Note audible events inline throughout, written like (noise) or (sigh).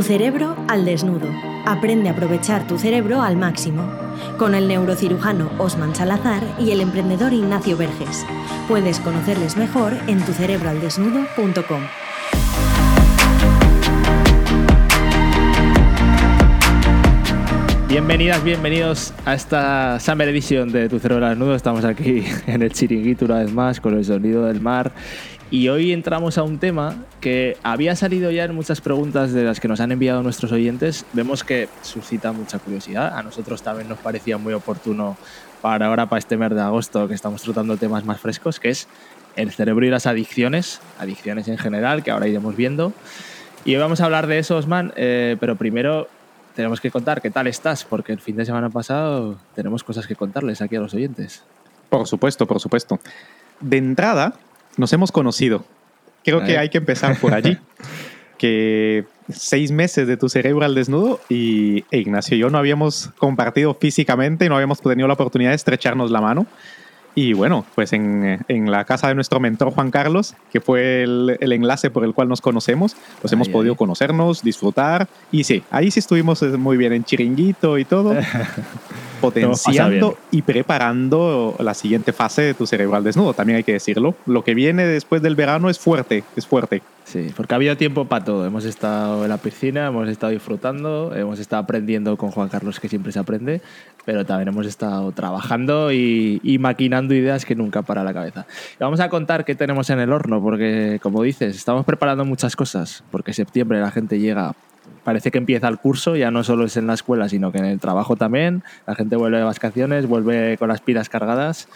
Tu cerebro al desnudo. Aprende a aprovechar tu cerebro al máximo. Con el neurocirujano Osman Salazar y el emprendedor Ignacio Verges. Puedes conocerles mejor en tucerebroaldesnudo.com. Bienvenidas, bienvenidos a esta Summer Edition de Tu Cerebro al Desnudo. Estamos aquí (laughs) en el chiringuito una vez más con el sonido del mar y hoy entramos a un tema que había salido ya en muchas preguntas de las que nos han enviado nuestros oyentes. Vemos que suscita mucha curiosidad. A nosotros también nos parecía muy oportuno para ahora, para este mes de agosto, que estamos tratando temas más frescos, que es el cerebro y las adicciones, adicciones en general, que ahora iremos viendo. Y hoy vamos a hablar de eso, Osman, eh, pero primero tenemos que contar qué tal estás, porque el fin de semana pasado tenemos cosas que contarles aquí a los oyentes. Por supuesto, por supuesto. De entrada, nos hemos conocido. Creo que hay que empezar por allí. (laughs) que seis meses de tu cerebro al desnudo y e Ignacio y yo no habíamos compartido físicamente, no habíamos tenido la oportunidad de estrecharnos la mano. Y bueno, pues en, en, la casa de nuestro mentor Juan Carlos, que fue el, el enlace por el cual nos conocemos, pues hemos podido conocernos, disfrutar. Y sí, ahí sí estuvimos muy bien en chiringuito y todo. (laughs) potenciando y preparando la siguiente fase de tu cerebro al desnudo, también hay que decirlo. Lo que viene después del verano es fuerte, es fuerte. Sí, porque ha habido tiempo para todo. Hemos estado en la piscina, hemos estado disfrutando, hemos estado aprendiendo con Juan Carlos, que siempre se aprende, pero también hemos estado trabajando y, y maquinando ideas que nunca para la cabeza. Y vamos a contar qué tenemos en el horno, porque como dices, estamos preparando muchas cosas, porque septiembre la gente llega parece que empieza el curso, ya no solo es en la escuela, sino que en el trabajo también. La gente vuelve de vacaciones, vuelve con las pilas cargadas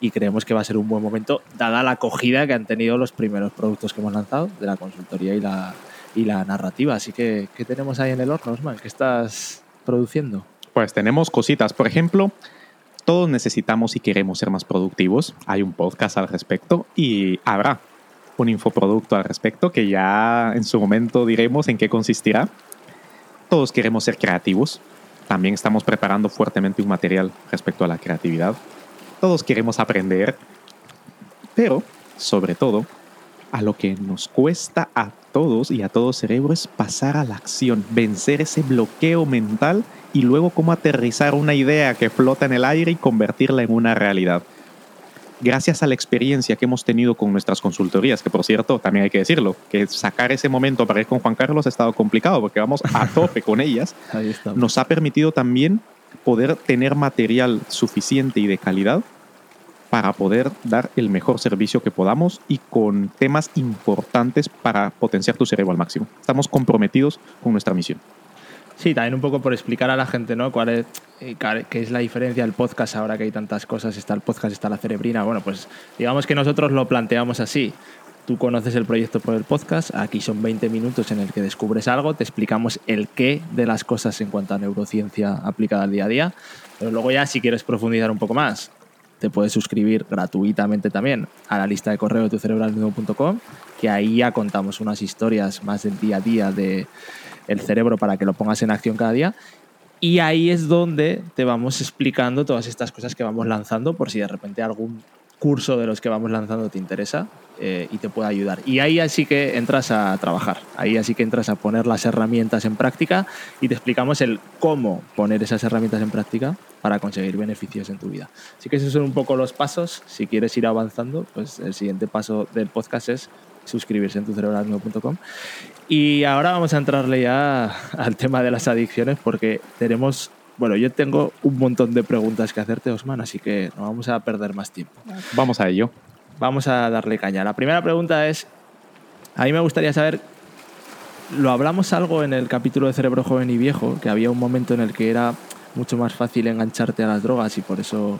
y creemos que va a ser un buen momento, dada la acogida que han tenido los primeros productos que hemos lanzado de la consultoría y la, y la narrativa. Así que, ¿qué tenemos ahí en el horno, Osman? ¿Qué estás produciendo? Pues tenemos cositas. Por ejemplo, todos necesitamos y queremos ser más productivos. Hay un podcast al respecto y habrá un infoproducto al respecto que ya en su momento diremos en qué consistirá. Todos queremos ser creativos. También estamos preparando fuertemente un material respecto a la creatividad. Todos queremos aprender. Pero, sobre todo, a lo que nos cuesta a todos y a todo cerebro es pasar a la acción, vencer ese bloqueo mental y luego cómo aterrizar una idea que flota en el aire y convertirla en una realidad gracias a la experiencia que hemos tenido con nuestras consultorías, que por cierto, también hay que decirlo, que sacar ese momento para ir con Juan Carlos ha estado complicado porque vamos a (laughs) tope con ellas, nos ha permitido también poder tener material suficiente y de calidad para poder dar el mejor servicio que podamos y con temas importantes para potenciar tu cerebro al máximo. Estamos comprometidos con nuestra misión. Sí, también un poco por explicar a la gente, ¿no? ¿Cuál es, eh, qué es la diferencia del podcast ahora que hay tantas cosas? Está el podcast, está la cerebrina. Bueno, pues digamos que nosotros lo planteamos así. Tú conoces el proyecto por el podcast, aquí son 20 minutos en el que descubres algo, te explicamos el qué de las cosas en cuanto a neurociencia aplicada al día a día, pero luego ya si quieres profundizar un poco más, te puedes suscribir gratuitamente también a la lista de correo de tucerebralnudo.com, que ahí ya contamos unas historias más del día a día de el cerebro para que lo pongas en acción cada día. Y ahí es donde te vamos explicando todas estas cosas que vamos lanzando por si de repente algún curso de los que vamos lanzando te interesa eh, y te puede ayudar. Y ahí así que entras a trabajar, ahí así que entras a poner las herramientas en práctica y te explicamos el cómo poner esas herramientas en práctica para conseguir beneficios en tu vida. Así que esos son un poco los pasos. Si quieres ir avanzando, pues el siguiente paso del podcast es suscribirse en tucerebralnudo.com. Y ahora vamos a entrarle ya al tema de las adicciones porque tenemos, bueno, yo tengo un montón de preguntas que hacerte, Osman, así que no vamos a perder más tiempo. Vamos a ello. Vamos a darle caña. La primera pregunta es, a mí me gustaría saber, lo hablamos algo en el capítulo de Cerebro Joven y Viejo, que había un momento en el que era mucho más fácil engancharte a las drogas y por eso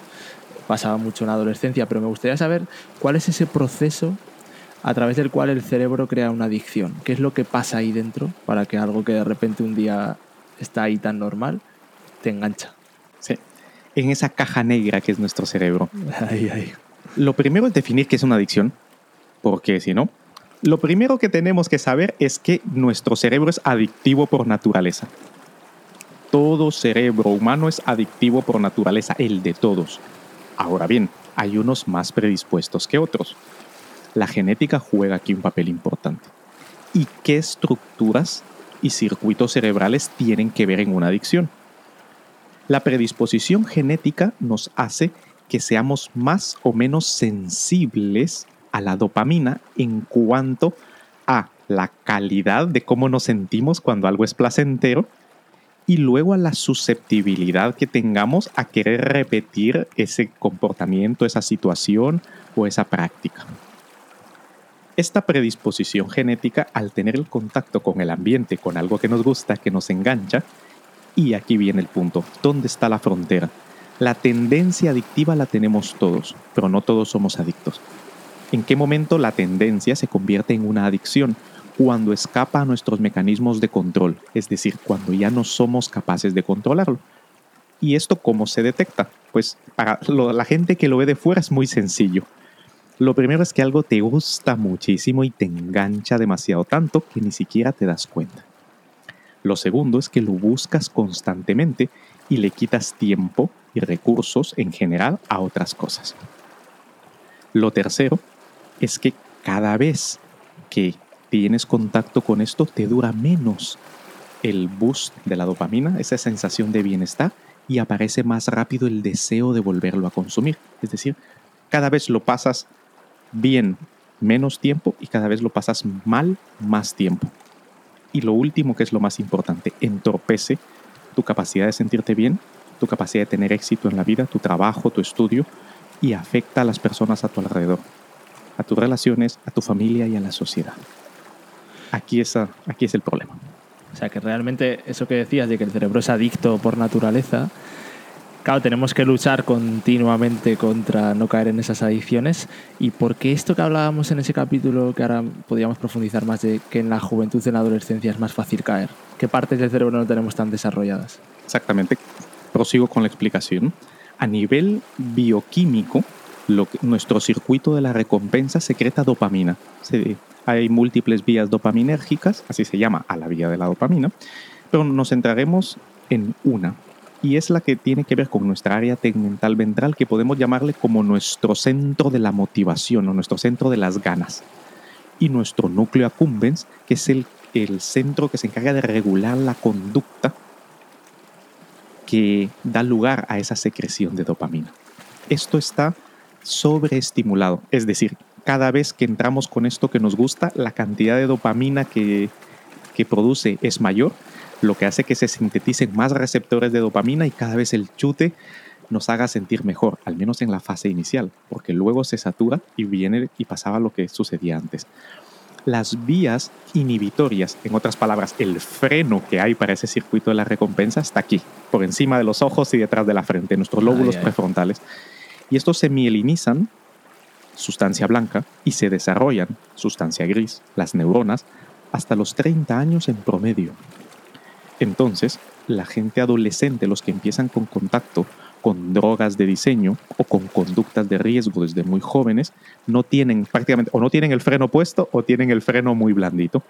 pasaba mucho en la adolescencia, pero me gustaría saber cuál es ese proceso a través del cual el cerebro crea una adicción. ¿Qué es lo que pasa ahí dentro para que algo que de repente un día está ahí tan normal te engancha? Sí, en esa caja negra que es nuestro cerebro. Lo primero es definir qué es una adicción, porque si no, lo primero que tenemos que saber es que nuestro cerebro es adictivo por naturaleza. Todo cerebro humano es adictivo por naturaleza, el de todos. Ahora bien, hay unos más predispuestos que otros la genética juega aquí un papel importante. ¿Y qué estructuras y circuitos cerebrales tienen que ver en una adicción. La predisposición genética nos hace que seamos más o menos sensibles a la dopamina en cuanto a la calidad de cómo nos sentimos cuando algo es placentero y luego a la susceptibilidad que tengamos a querer repetir ese comportamiento, esa situación o esa práctica. Esta predisposición genética, al tener el contacto con el ambiente, con algo que nos gusta, que nos engancha, y aquí viene el punto, ¿dónde está la frontera? La tendencia adictiva la tenemos todos, pero no todos somos adictos. ¿En qué momento la tendencia se convierte en una adicción? Cuando escapa a nuestros mecanismos de control, es decir, cuando ya no somos capaces de controlarlo. ¿Y esto cómo se detecta? Pues para la gente que lo ve de fuera es muy sencillo. Lo primero es que algo te gusta muchísimo y te engancha demasiado tanto que ni siquiera te das cuenta. Lo segundo es que lo buscas constantemente y le quitas tiempo y recursos en general a otras cosas. Lo tercero es que cada vez que tienes contacto con esto te dura menos el boost de la dopamina, esa sensación de bienestar, y aparece más rápido el deseo de volverlo a consumir. Es decir, cada vez lo pasas bien menos tiempo y cada vez lo pasas mal más tiempo. Y lo último, que es lo más importante, entorpece tu capacidad de sentirte bien, tu capacidad de tener éxito en la vida, tu trabajo, tu estudio, y afecta a las personas a tu alrededor, a tus relaciones, a tu familia y a la sociedad. Aquí es, aquí es el problema. O sea, que realmente eso que decías de que el cerebro es adicto por naturaleza, claro, tenemos que luchar continuamente contra no caer en esas adicciones. ¿Y por qué esto que hablábamos en ese capítulo, que ahora podríamos profundizar más, de que en la juventud, en la adolescencia es más fácil caer? ¿Qué partes del cerebro no tenemos tan desarrolladas? Exactamente. Prosigo con la explicación. A nivel bioquímico, lo nuestro circuito de la recompensa secreta dopamina. hay múltiples vías dopaminérgicas, así se llama a la vía de la dopamina, pero nos centraremos en una, y es la que tiene que ver con nuestra área tegmental ventral, que podemos llamarle como nuestro centro de la motivación o nuestro centro de las ganas. Y nuestro núcleo accumbens, que es el, el centro que se encarga de regular la conducta que da lugar a esa secreción de dopamina. Esto está sobreestimulado, es decir, cada vez que entramos con esto que nos gusta, la cantidad de dopamina que, que produce es mayor lo que hace que se sinteticen más receptores de dopamina y cada vez el chute nos haga sentir mejor, al menos en la fase inicial, porque luego se satura y viene y pasaba lo que sucedía antes. Las vías inhibitorias, en otras palabras, el freno que hay para ese circuito de la recompensa está aquí, por encima de los ojos y detrás de la frente, nuestros lóbulos prefrontales. Y estos se mielinizan, sustancia blanca, y se desarrollan, sustancia gris, las neuronas, hasta los 30 años en promedio. Entonces, la gente adolescente, los que empiezan con contacto con drogas de diseño o con conductas de riesgo desde muy jóvenes, no tienen prácticamente o no tienen el freno puesto o tienen el freno muy blandito.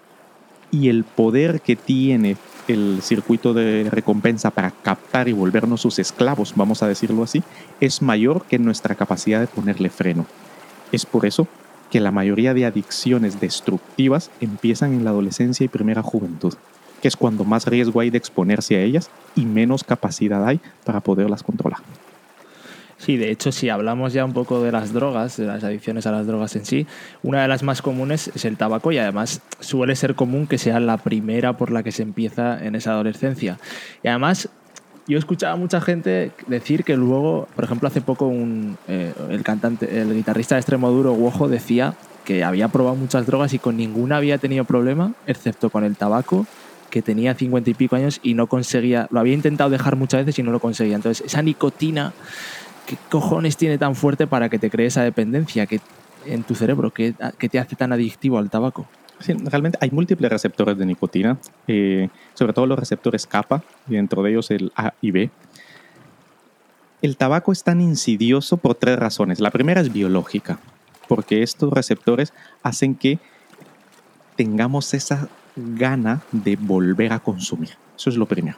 Y el poder que tiene el circuito de recompensa para captar y volvernos sus esclavos, vamos a decirlo así, es mayor que nuestra capacidad de ponerle freno. Es por eso que la mayoría de adicciones destructivas empiezan en la adolescencia y primera juventud que es cuando más riesgo hay de exponerse a ellas y menos capacidad hay para poderlas controlar. Sí, de hecho, si hablamos ya un poco de las drogas, de las adicciones a las drogas en sí, una de las más comunes es el tabaco y además suele ser común que sea la primera por la que se empieza en esa adolescencia. Y además, yo he escuchado a mucha gente decir que luego, por ejemplo, hace poco un, eh, el cantante, el guitarrista de extremo duro, Wojo, decía que había probado muchas drogas y con ninguna había tenido problema, excepto con el tabaco que tenía cincuenta y pico años y no conseguía, lo había intentado dejar muchas veces y no lo conseguía. Entonces, esa nicotina, ¿qué cojones tiene tan fuerte para que te cree esa dependencia que, en tu cerebro? que te hace tan adictivo al tabaco? Sí, realmente hay múltiples receptores de nicotina, eh, sobre todo los receptores kappa, y dentro de ellos el A y B. El tabaco es tan insidioso por tres razones. La primera es biológica, porque estos receptores hacen que tengamos esa gana de volver a consumir. Eso es lo primero.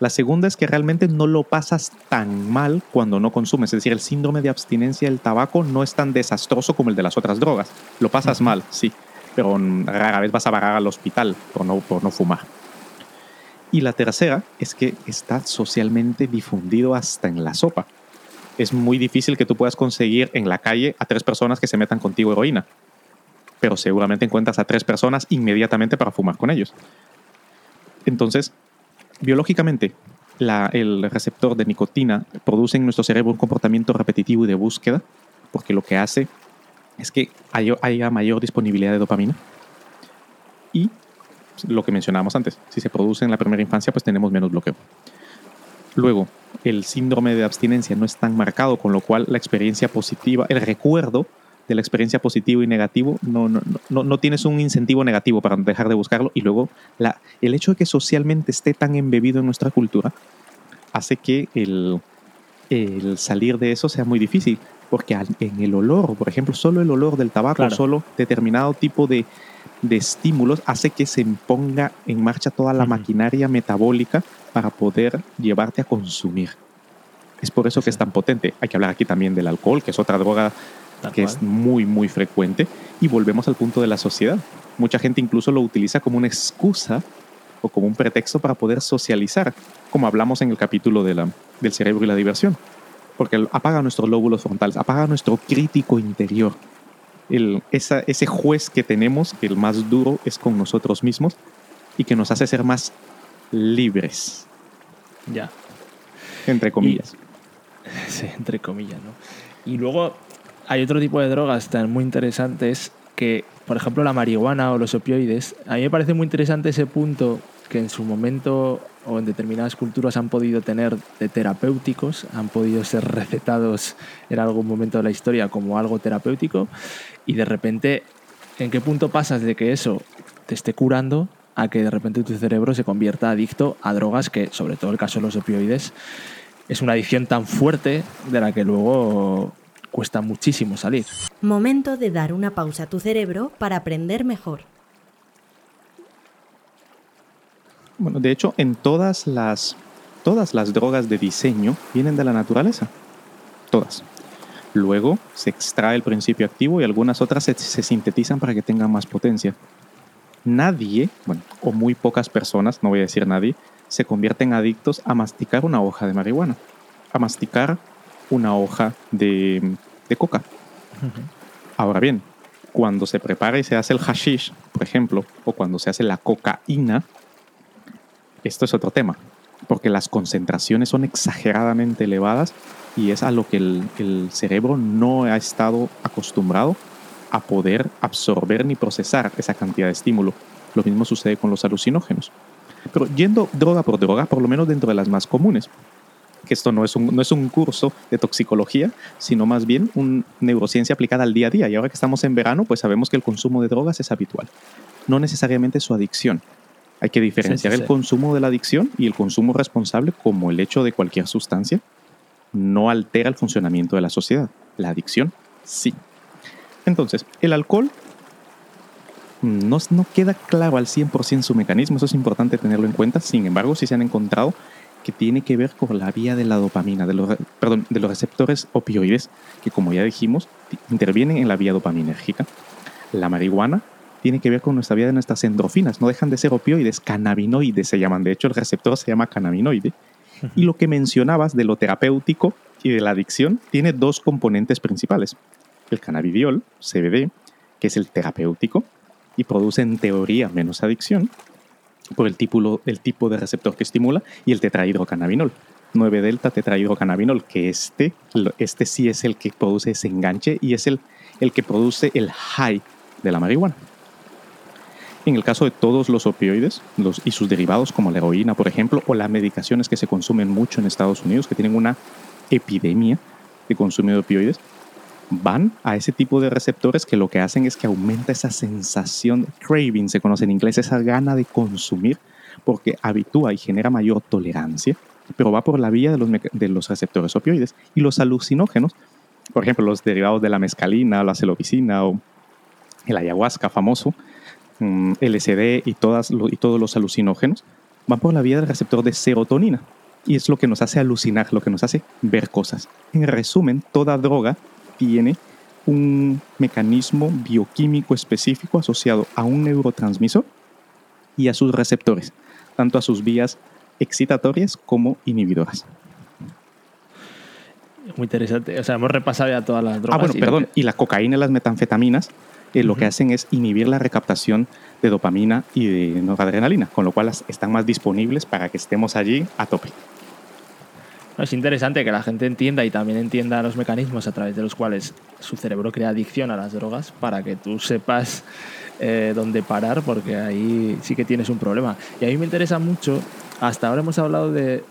La segunda es que realmente no lo pasas tan mal cuando no consumes. Es decir, el síndrome de abstinencia del tabaco no es tan desastroso como el de las otras drogas. Lo pasas mal, sí, pero rara vez vas a parar al hospital por no, por no fumar. Y la tercera es que está socialmente difundido hasta en la sopa. Es muy difícil que tú puedas conseguir en la calle a tres personas que se metan contigo heroína. Pero seguramente encuentras a tres personas inmediatamente para fumar con ellos. Entonces, biológicamente, el receptor de nicotina produce en nuestro cerebro un comportamiento repetitivo y de búsqueda, porque lo que hace es que haya mayor disponibilidad de dopamina. Y lo que mencionábamos antes, si se produce en la primera infancia, pues tenemos menos bloqueo. Luego, el síndrome de abstinencia no es tan marcado, con lo cual la experiencia positiva, el recuerdo de la experiencia positivo y negativo, no, no, no, no tienes un incentivo negativo para dejar de buscarlo. Y luego, la, el hecho de que socialmente esté tan embebido en nuestra cultura hace que el, el salir de eso sea muy difícil. Porque en el olor, por ejemplo, solo el olor del tabaco, solo determinado tipo de, de estímulos hace que se ponga en marcha toda la maquinaria metabólica para poder llevarte a consumir. Es por eso que es tan potente. Hay que hablar aquí también del alcohol, que es otra droga que es muy, muy frecuente. Y volvemos al punto de la sociedad. Mucha gente incluso lo utiliza como una excusa o como un pretexto para poder socializar, como hablamos en el capítulo de la, del cerebro y la diversión. Porque apaga nuestros lóbulos frontales, apaga nuestro crítico interior. El, esa, ese juez que tenemos, que el más duro es con nosotros mismos y que nos hace ser más libres. Ya. Entre comillas. (laughs) sí, entre comillas, ¿no? Y luego hay otro tipo de drogas tan muy interesantes que, por ejemplo, la marihuana o los opioides. A mí me parece muy interesante ese punto que en su momento o en determinadas culturas han podido tener de terapéuticos, han podido ser recetados en algún momento de la historia como algo terapéutico y de repente, ¿en qué punto pasas de que eso te esté curando a que de repente tu cerebro se convierta adicto a drogas que, sobre todo el caso de los opioides, es una adicción tan fuerte de la que luego cuesta muchísimo salir. Momento de dar una pausa a tu cerebro para aprender mejor. Bueno, de hecho, en todas las, todas las drogas de diseño vienen de la naturaleza. Todas. Luego se extrae el principio activo y algunas otras se, se sintetizan para que tengan más potencia. Nadie, bueno, o muy pocas personas, no voy a decir nadie, se convierten adictos a masticar una hoja de marihuana, a masticar una hoja de, coca. Ahora bien, cuando se prepara y se hace el hashish, por ejemplo, o cuando se hace la cocaína, esto es otro tema, porque las concentraciones son exageradamente elevadas y es a lo que el, el cerebro no ha estado acostumbrado a poder absorber ni procesar esa cantidad de estímulo. Lo mismo sucede con los alucinógenos. Pero yendo droga por droga, por lo menos dentro de las más comunes, que esto no es un, no es un curso de toxicología, sino más bien una neurociencia aplicada al día a día. Y ahora que estamos en verano, pues sabemos que el consumo de drogas es habitual. No necesariamente su adicción. Hay que diferenciar el consumo de la adicción y el consumo responsable como el hecho de cualquier sustancia no altera el funcionamiento de la sociedad. La adicción sí. Entonces, el alcohol no, no queda claro al 100% su mecanismo, eso es importante tenerlo en cuenta. Sin embargo, sí se han encontrado que tiene que ver con la vía de la dopamina, de los, perdón, de los receptores opioides, que como ya dijimos, intervienen en la vía dopaminérgica. La marihuana tiene que ver con nuestra vía de nuestras endorfinas, no dejan de ser opioides, cannabinoides se llaman, de hecho el receptor se llama cannabinoide. Y lo que mencionabas de lo terapéutico y de la adicción tiene dos componentes principales. El cannabidiol, CBD, que es el terapéutico y produce en teoría menos adicción, por el tipo, el tipo de receptor que estimula, y el tetrahidrocannabinol. 9-delta tetrahidrocannabinol, que este, este sí es el que produce ese enganche y es el, el que produce el high de la marihuana. En el caso de todos los opioides los, y sus derivados, como la heroína, por ejemplo, o las medicaciones que se consumen mucho en Estados Unidos, que tienen una epidemia de consumo de opioides, van a ese tipo de receptores que lo que hacen es que aumenta esa sensación, craving se conoce en inglés, esa gana de consumir, porque habitúa y genera mayor tolerancia, pero va por la vía de los, de los receptores opioides. Y los alucinógenos, por ejemplo, los derivados de la mescalina, la celobicina o el ayahuasca famoso, mm, LSD y, todas, y todos los alucinógenos, van por la vía del receptor de serotonina. Y es lo que nos hace alucinar, lo que nos hace ver cosas. En resumen, toda droga tiene un mecanismo bioquímico específico asociado a un neurotransmisor y a sus receptores, tanto a sus vías excitatorias como inhibidoras. Muy interesante. O sea, hemos repasado ya todas las drogas. Ah, bueno, y perdón. que- Y la cocaína y las metanfetaminas eh, lo que hacen es inhibir la recaptación de dopamina y de noradrenalina, con lo cual están más disponibles para que estemos allí a tope. Es interesante que la gente entienda y también entienda los mecanismos a través de los cuales su cerebro crea adicción a las drogas para que tú sepas eh, dónde parar, porque ahí sí que tienes un problema. Y a mí me interesa mucho, hasta ahora hemos hablado de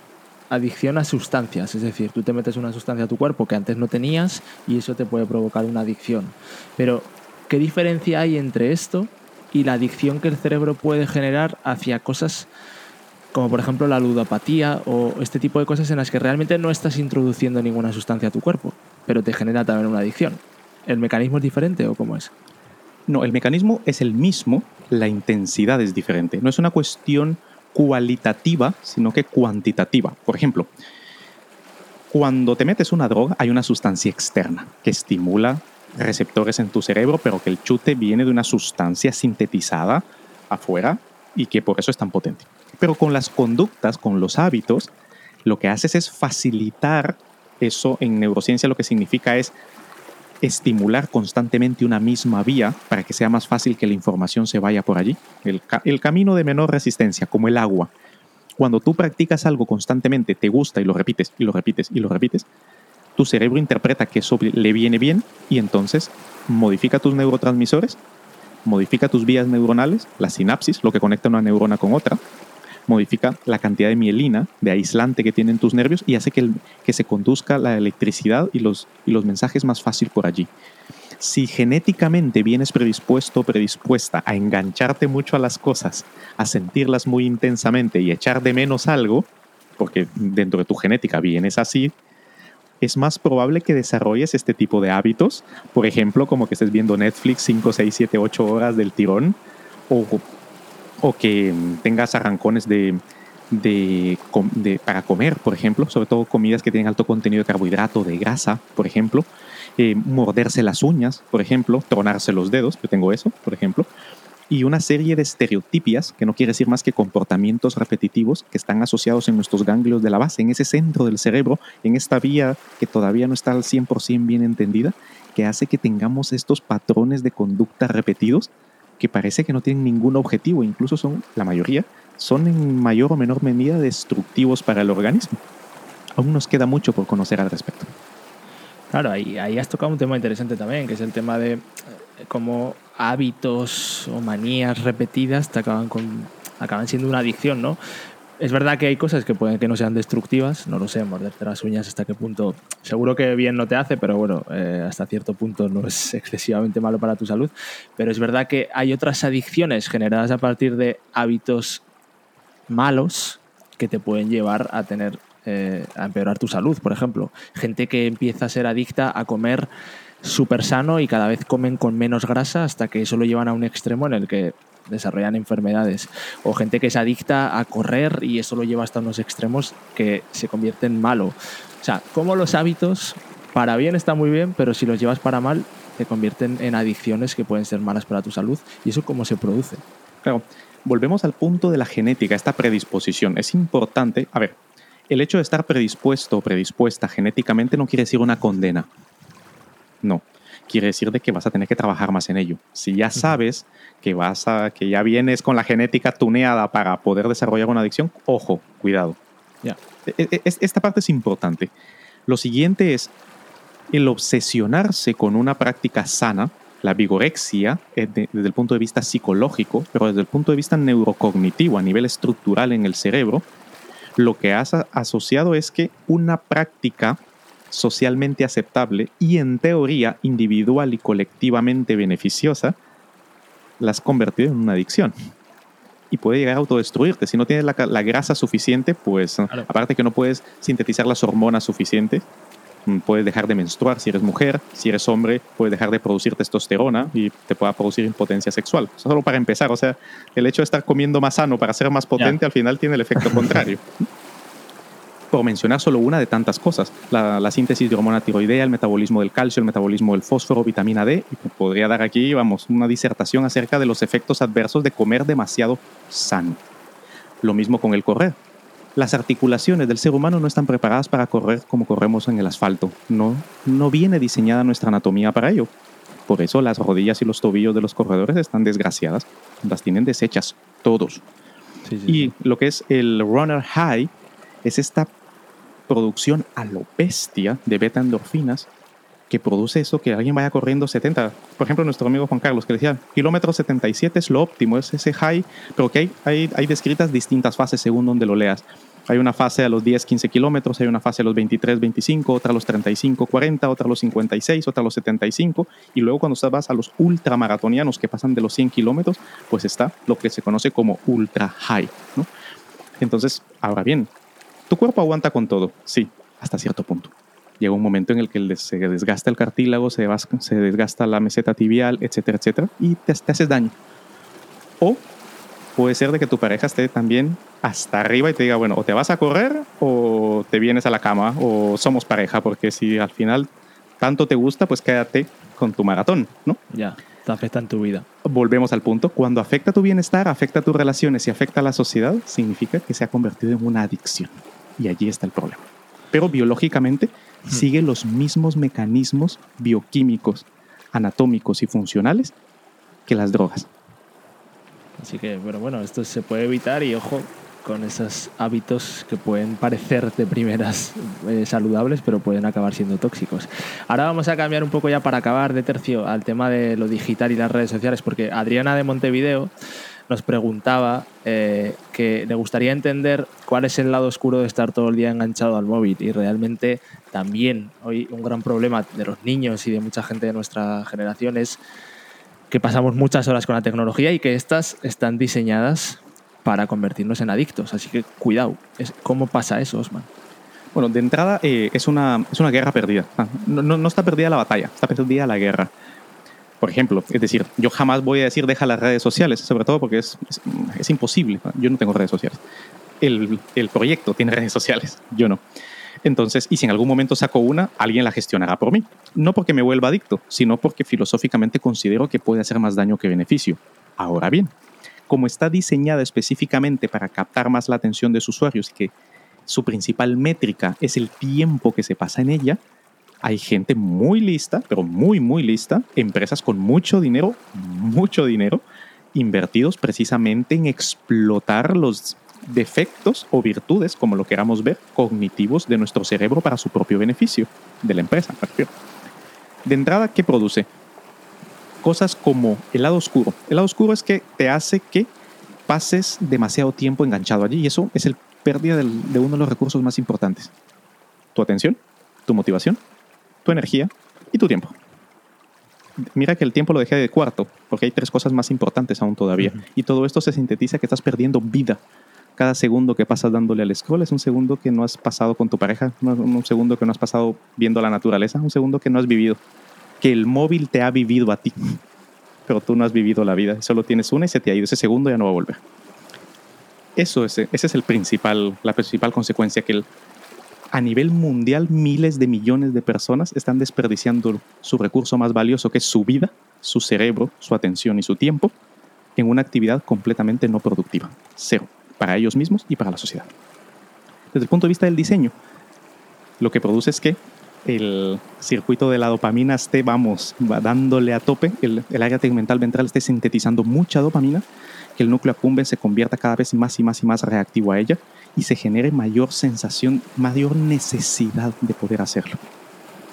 adicción a sustancias, es decir, tú te metes una sustancia a tu cuerpo que antes no tenías y eso te puede provocar una adicción. Pero, ¿qué diferencia hay entre esto y la adicción que el cerebro puede generar hacia cosas como por ejemplo la ludopatía o este tipo de cosas en las que realmente no estás introduciendo ninguna sustancia a tu cuerpo, pero te genera también una adicción. ¿El mecanismo es diferente o cómo es? No, el mecanismo es el mismo, la intensidad es diferente. No es una cuestión cualitativa, sino que cuantitativa. Por ejemplo, cuando te metes una droga hay una sustancia externa que estimula receptores en tu cerebro, pero que el chute viene de una sustancia sintetizada afuera y que por eso es tan potente. Pero con las conductas, con los hábitos, lo que haces es facilitar eso en neurociencia, lo que significa es estimular constantemente una misma vía para que sea más fácil que la información se vaya por allí. El, ca- el camino de menor resistencia, como el agua. Cuando tú practicas algo constantemente, te gusta y lo repites y lo repites y lo repites, tu cerebro interpreta que eso le viene bien y entonces modifica tus neurotransmisores, modifica tus vías neuronales, la sinapsis, lo que conecta una neurona con otra, modifica la cantidad de mielina, de aislante que tienen tus nervios y hace que, que se conduzca la electricidad y los, y los mensajes más fácil por allí. Si genéticamente vienes predispuesto o predispuesta a engancharte mucho a las cosas, a sentirlas muy intensamente y echar de menos algo, porque dentro de tu genética vienes así, es más probable que desarrolles este tipo de hábitos. Por ejemplo, como que estés viendo Netflix 5, 6, 7, 8 horas del tirón, o, o que tengas arrancones de, de- para comer, por ejemplo, sobre todo comidas que tienen alto contenido de carbohidrato, de grasa, por ejemplo, eh, morderse las uñas, por ejemplo, tronarse los dedos, yo tengo eso, por ejemplo, y una serie de estereotipias, que no quiere decir más que comportamientos repetitivos que están asociados en nuestros ganglios de la base, en ese centro del cerebro, en esta vía que todavía no está al 100% bien entendida, que hace que tengamos estos patrones de conducta repetidos que parece que no tienen ningún objetivo, incluso son, la mayoría, son en mayor o menor medida destructivos para el organismo. Aún nos queda mucho por conocer al respecto. Claro, ahí, ahí has tocado un tema interesante también, que es el tema de eh, cómo hábitos o manías repetidas te acaban, con, acaban siendo una adicción, ¿no? Es verdad que hay cosas que pueden que no sean destructivas, no lo sé, morderte las uñas hasta qué punto, seguro que bien no te hace, pero bueno, eh, hasta cierto punto no es (laughs) excesivamente malo para tu salud. Pero es verdad que hay otras adicciones generadas a partir de hábitos malos que te pueden llevar a tener eh, a empeorar tu salud, por ejemplo. Gente que empieza a ser adicta a comer súper sano y cada vez comen con menos grasa hasta que eso lo llevan a un extremo en el que desarrollan enfermedades. O gente que es adicta a correr y eso lo lleva hasta unos extremos que se convierte en malo. O sea, como los hábitos para bien está muy bien, pero si los llevas para mal te convierten en adicciones que pueden ser malas para tu salud. ¿Y eso cómo se produce? Claro, volvemos al punto de la genética, esta predisposición. Es importante, a ver, el hecho de estar predispuesto o predispuesta genéticamente no quiere decir una condena. No, quiere decir de que vas a tener que trabajar más en ello. Si ya sabes que vas a que ya vienes con la genética tuneada para poder desarrollar una adicción, ojo, cuidado. Ya. E- e- es- Esta parte es importante. Lo siguiente es el obsesionarse con una práctica sana, la vigorexia, eh, de- desde el punto de vista psicológico, pero desde el punto de vista neurocognitivo, a nivel estructural en el cerebro, lo que has asociado es que una práctica socialmente aceptable y en teoría individual y colectivamente beneficiosa, la has convertido en una adicción. Y puede llegar a autodestruirte. Si no tienes la, grasa suficiente, pues Claro. aparte que no puedes sintetizar las hormonas suficientes, mm, puedes dejar de menstruar si eres mujer, si eres hombre, puedes dejar de producir testosterona y te pueda producir impotencia sexual. Solo para empezar, o sea, el hecho de estar comiendo más sano para ser más potente al final tiene el efecto contrario. (laughs) por mencionar solo una de tantas cosas. La, la, síntesis de hormona tiroidea, el metabolismo del calcio, el metabolismo del fósforo, vitamina D. Y podría dar aquí, vamos, una disertación acerca de los efectos adversos de comer demasiado sano. Lo mismo con el correr. Las articulaciones del ser humano no están preparadas para correr como corremos en el asfalto. No, no viene diseñada nuestra anatomía para ello. Por eso las rodillas y los tobillos de los corredores están desgraciadas. Las tienen deshechas, todos. Sí, sí, y lo que es el runner high es esta producción a lo bestia de beta endorfinas que produce eso, que alguien vaya corriendo 70. Por ejemplo, nuestro amigo Juan Carlos, que decía, kilómetro 77 es lo óptimo, es ese high, pero que hay, hay, hay descritas distintas fases según donde lo leas. Hay una fase a los 10, 15 kilómetros, hay una fase a los 23, 25, otra a los 35, 40, otra a los 56, otra a los 75. Y luego cuando vas a los ultramaratonianos que pasan de los 100 kilómetros, pues está lo que se conoce como ultra high. Entonces, ahora bien, tu cuerpo aguanta con todo, sí, hasta cierto punto. Llega un momento en el que se desgasta el cartílago, se, se desgasta la meseta tibial, etcétera, etcétera, y te, te haces daño. O puede ser de que tu pareja esté también hasta arriba y te diga, bueno, o te vas a correr o te vienes a la cama o somos pareja, porque si al final tanto te gusta, pues quédate con tu maratón, ¿no? Ya, te afecta en tu vida. Volvemos al punto, cuando afecta tu bienestar, afecta tus relaciones y afecta a la sociedad, significa que se ha convertido en una adicción. Y allí está el problema. Pero biológicamente sigue los mismos mecanismos bioquímicos, anatómicos y funcionales que las drogas. Así que, pero bueno, esto se puede evitar y ojo con esos hábitos que pueden parecer de primeras eh, saludables, pero pueden acabar siendo tóxicos. Ahora vamos a cambiar un poco ya para acabar de tercio al tema de lo digital y las redes sociales, porque Adriana de Montevideo nos preguntaba eh, que le gustaría entender cuál es el lado oscuro de estar todo el día enganchado al móvil y realmente también hoy un gran problema de los niños y de mucha gente de nuestra generación es que pasamos muchas horas con la tecnología y que estas están diseñadas para convertirnos en adictos. Así que cuidado, ¿cómo pasa eso, Osman? Bueno, de entrada eh, es, una, es una guerra perdida. Ah, no, no, no está perdida la batalla, está perdida la guerra. Por ejemplo, es decir, yo jamás voy a decir deja las redes sociales, sobre todo porque es, es, imposible. Yo no tengo redes sociales. El, el, proyecto tiene (laughs) redes sociales, yo no. Entonces, y si en algún momento saco una, alguien la gestionará por mí. No porque me vuelva adicto, sino porque filosóficamente considero que puede hacer más daño que beneficio. Ahora bien, como está diseñada específicamente para captar más la atención de sus usuarios y que su principal métrica es el tiempo que se pasa en ella, hay gente muy lista, pero muy, muy lista, empresas con mucho dinero, mucho dinero, invertidos precisamente en explotar los defectos o virtudes, como lo queramos ver, cognitivos de nuestro cerebro para su propio beneficio, de la empresa. De entrada, ¿qué produce? Cosas como el lado oscuro. El lado oscuro es que te hace que pases demasiado tiempo enganchado allí y eso es el pérdida de uno de los recursos más importantes. Tu atención, tu motivación tu energía y tu tiempo. Mira que el tiempo lo dejé de cuarto, porque hay tres cosas más importantes aún todavía. Uh -huh. Y todo esto se sintetiza que estás perdiendo vida. Cada segundo que pasas dándole al scroll es un segundo que no has pasado con tu pareja, un segundo que no has pasado viendo la naturaleza, un segundo que no has vivido. Que el móvil te ha vivido a ti, (laughs) pero tú no has vivido la vida. Solo tienes una y se te ha ido. Ese segundo ya no va a volver. Eso es, ese es el principal, la principal consecuencia que el, a nivel mundial miles de millones de personas están desperdiciando su recurso más valioso, que es su vida, su cerebro, su atención y su tiempo, en una actividad completamente no productiva. Cero, para ellos mismos y para la sociedad. Desde el punto de vista del diseño, lo que produce es que el circuito de la dopamina esté, vamos, va dándole a tope, el, el área tegmental ventral esté sintetizando mucha dopamina, que el núcleo accumbens se convierta cada vez más y más y más reactivo a ella y se genere mayor sensación, mayor necesidad de poder hacerlo.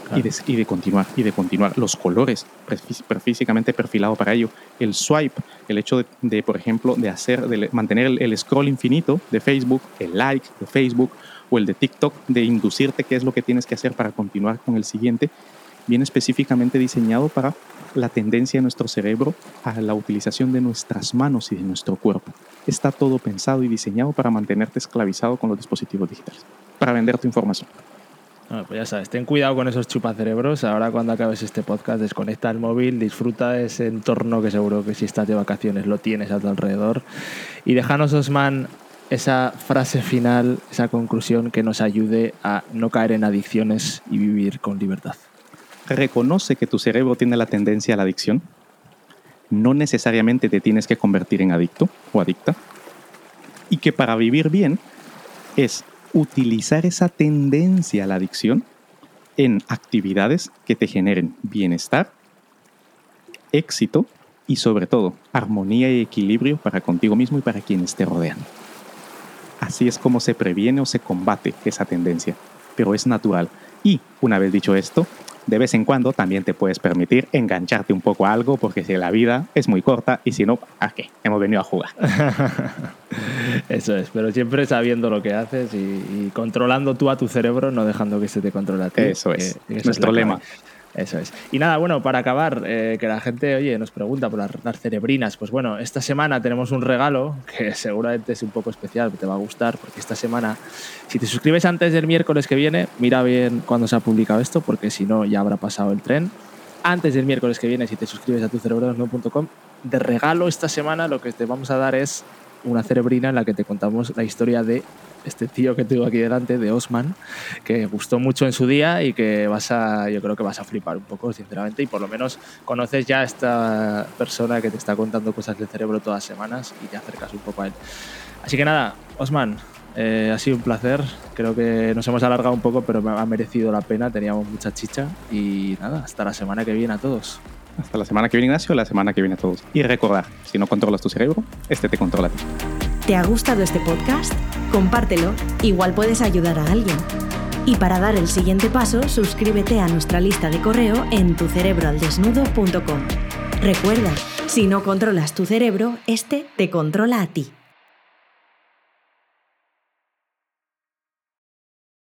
Claro. Y, de, y, de, continuar, y de continuar. Los colores, físicamente perfilado para ello. El swipe, el hecho de, de por ejemplo, de hacer, de mantener el, el, scroll infinito de Facebook, el like de Facebook o el de TikTok, de inducirte qué es lo que tienes que hacer para continuar con el siguiente, viene específicamente diseñado para la tendencia de nuestro cerebro a la utilización de nuestras manos y de nuestro cuerpo. Está todo pensado y diseñado para mantenerte esclavizado con los dispositivos digitales, para vender tu información. Ah, pues ya sabes, ten cuidado con esos chupacerebros. Ahora cuando acabes este podcast, desconecta el móvil, disfruta ese entorno que seguro que si estás de vacaciones lo tienes a tu alrededor. Y déjanos, Osman, esa frase final, esa conclusión que nos ayude a no caer en adicciones y vivir con libertad. Reconoce que tu cerebro tiene la tendencia a la adicción. No necesariamente te tienes que convertir en adicto o adicta. Y que para vivir bien es utilizar esa tendencia a la adicción en actividades que te generen bienestar, éxito y sobre todo armonía y equilibrio para contigo mismo y para quienes te rodean. Así es como se previene o se combate esa tendencia, pero es natural. Y una vez dicho esto, de vez en cuando también te puedes permitir engancharte un poco a algo porque si la vida es muy corta y si no, ¿a qué? Hemos venido a jugar. (laughs) Eso es, pero siempre sabiendo lo que haces y, controlando tú a tu cerebro, no dejando que se te controle a ti. Eso es, nuestro lema. Eso es. Y nada, bueno, para acabar, eh, que la gente, oye, nos pregunta por las, cerebrinas. Pues bueno, esta semana tenemos un regalo que (laughs) seguramente es un poco especial, te va a gustar, porque esta semana, si te suscribes antes del miércoles que viene, mira bien cuándo se ha publicado esto, porque si no, ya habrá pasado el tren. Antes del miércoles que viene, si te suscribes a tu cerebro.com, de regalo esta semana lo que te vamos a dar es una cerebrina en la que te contamos la historia de este tío que tengo aquí delante, de Osman, que gustó mucho en su día y que vas a, yo creo que vas a flipar un poco, sinceramente, y por lo menos conoces ya a esta persona que te está contando cosas del cerebro todas las semanas y te acercas un poco a él. Así que nada, Osman, eh, ha sido un placer. Creo que nos hemos alargado un poco, pero ha merecido la pena. Teníamos mucha chicha. Y nada, hasta la semana que viene a todos. Hasta la semana que viene, Ignacio, la semana que viene a todos. Y recordar, si no controlas tu cerebro, este te controla a ti. ¿Te ha gustado este podcast? Compártelo, igual puedes ayudar a alguien. Y para dar el siguiente paso, suscríbete a nuestra lista de correo en tucerebroaldesnudo.com. Recuerda, si no controlas tu cerebro, este te controla a ti.